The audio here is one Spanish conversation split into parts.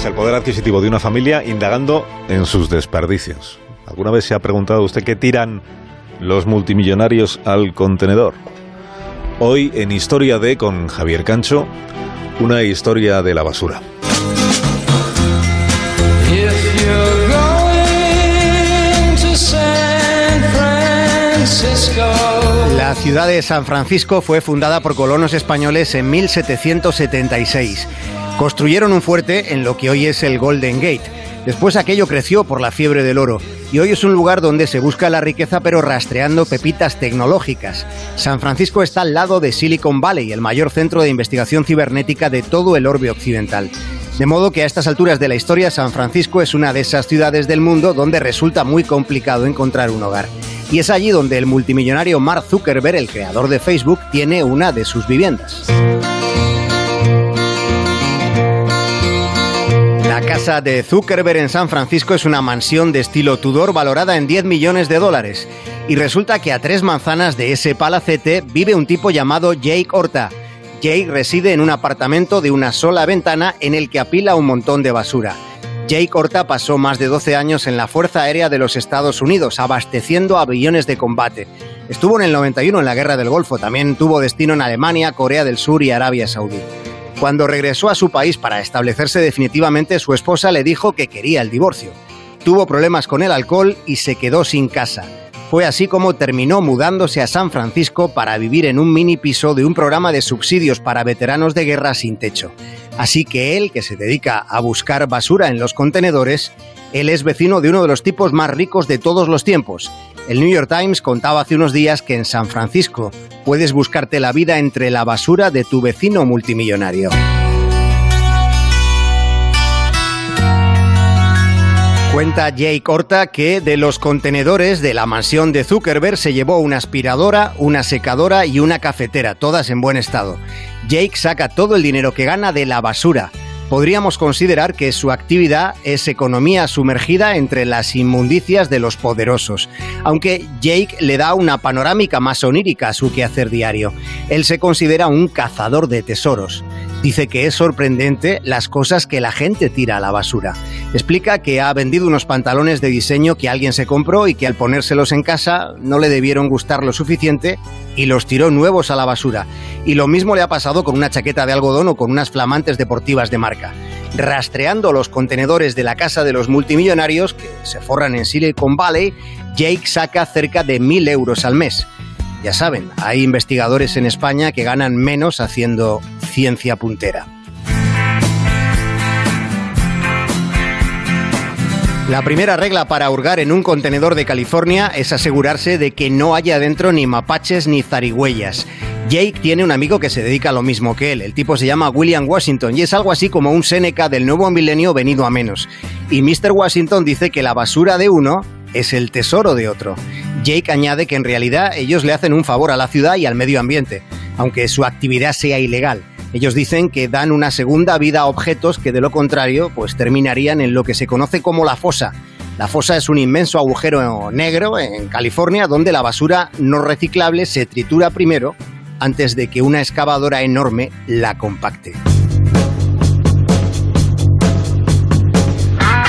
es el poder adquisitivo de una familia indagando en sus desperdicios. ¿Alguna vez se ha preguntado usted qué tiran los multimillonarios al contenedor? Hoy en Historia de con Javier Cancho, una historia de la basura. La ciudad de San Francisco fue fundada por colonos españoles en 1776. Construyeron un fuerte en lo que hoy es el Golden Gate. Después aquello creció por la fiebre del oro y hoy es un lugar donde se busca la riqueza pero rastreando pepitas tecnológicas. San Francisco está al lado de Silicon Valley, el mayor centro de investigación cibernética de todo el orbe occidental. De modo que a estas alturas de la historia San Francisco es una de esas ciudades del mundo donde resulta muy complicado encontrar un hogar. Y es allí donde el multimillonario Mark Zuckerberg, el creador de Facebook, tiene una de sus viviendas. La casa de Zuckerberg en San Francisco es una mansión de estilo Tudor valorada en 10 millones de dólares. Y resulta que a tres manzanas de ese palacete vive un tipo llamado Jake Horta, Jake reside en un apartamento de una sola ventana en el que apila un montón de basura. Jake Horta pasó más de 12 años en la Fuerza Aérea de los Estados Unidos, abasteciendo aviones de combate. Estuvo en el 91 en la Guerra del Golfo, también tuvo destino en Alemania, Corea del Sur y Arabia Saudí. Cuando regresó a su país para establecerse definitivamente, su esposa le dijo que quería el divorcio. Tuvo problemas con el alcohol y se quedó sin casa. Fue así como terminó mudándose a San Francisco para vivir en un mini piso de un programa de subsidios para veteranos de guerra sin techo. Así que él, que se dedica a buscar basura en los contenedores, él es vecino de uno de los tipos más ricos de todos los tiempos. El New York Times contaba hace unos días que en San Francisco puedes buscarte la vida entre la basura de tu vecino multimillonario. Cuenta Jake Horta que de los contenedores de la mansión de Zuckerberg se llevó una aspiradora, una secadora y una cafetera, todas en buen estado. Jake saca todo el dinero que gana de la basura. Podríamos considerar que su actividad es economía sumergida entre las inmundicias de los poderosos, aunque Jake le da una panorámica más onírica a su quehacer diario. Él se considera un cazador de tesoros. Dice que es sorprendente las cosas que la gente tira a la basura. Explica que ha vendido unos pantalones de diseño que alguien se compró y que al ponérselos en casa no le debieron gustar lo suficiente y los tiró nuevos a la basura. Y lo mismo le ha pasado con una chaqueta de algodón o con unas flamantes deportivas de marca. Rastreando los contenedores de la casa de los multimillonarios, que se forran en Silicon Valley, Jake saca cerca de mil euros al mes. Ya saben, hay investigadores en España que ganan menos haciendo ciencia puntera. La primera regla para hurgar en un contenedor de California es asegurarse de que no haya dentro ni mapaches ni zarigüeyas. Jake tiene un amigo que se dedica a lo mismo que él. El tipo se llama William Washington y es algo así como un Seneca del nuevo milenio venido a menos. Y Mr. Washington dice que la basura de uno es el tesoro de otro. Jake añade que en realidad ellos le hacen un favor a la ciudad y al medio ambiente, aunque su actividad sea ilegal. Ellos dicen que dan una segunda vida a objetos que de lo contrario pues terminarían en lo que se conoce como la fosa. La fosa es un inmenso agujero negro en California donde la basura no reciclable se tritura primero antes de que una excavadora enorme la compacte.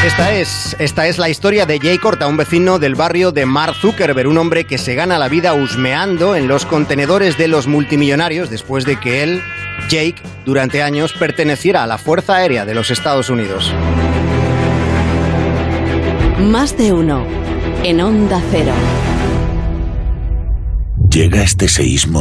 Esta es, esta es la historia de Jay Corta, un vecino del barrio de Mark Zuckerberg, un hombre que se gana la vida husmeando en los contenedores de los multimillonarios después de que él, Jake, durante años perteneciera a la Fuerza Aérea de los Estados Unidos. Más de uno en Onda Cero. Llega este seísmo